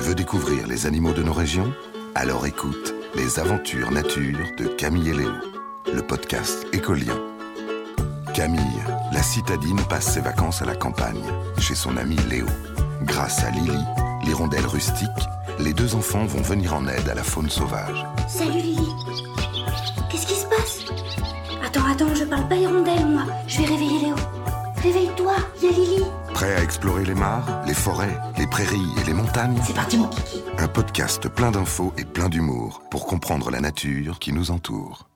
veux découvrir les animaux de nos régions? Alors écoute Les aventures nature de Camille et Léo, le podcast écolien. Camille, la citadine passe ses vacances à la campagne, chez son ami Léo. Grâce à Lily, l'hirondelle rustique, les deux enfants vont venir en aide à la faune sauvage. Salut Lily. Qu'est-ce qui se passe? Attends, attends, je parle pas hirondelle, moi. Je vais réveiller Léo. Réveille-toi, il y a Lily. Prêt à explorer les mares, les forêts, prairies et les montagnes C'est parti mon kiki. Un podcast plein d'infos et plein d'humour pour comprendre la nature qui nous entoure.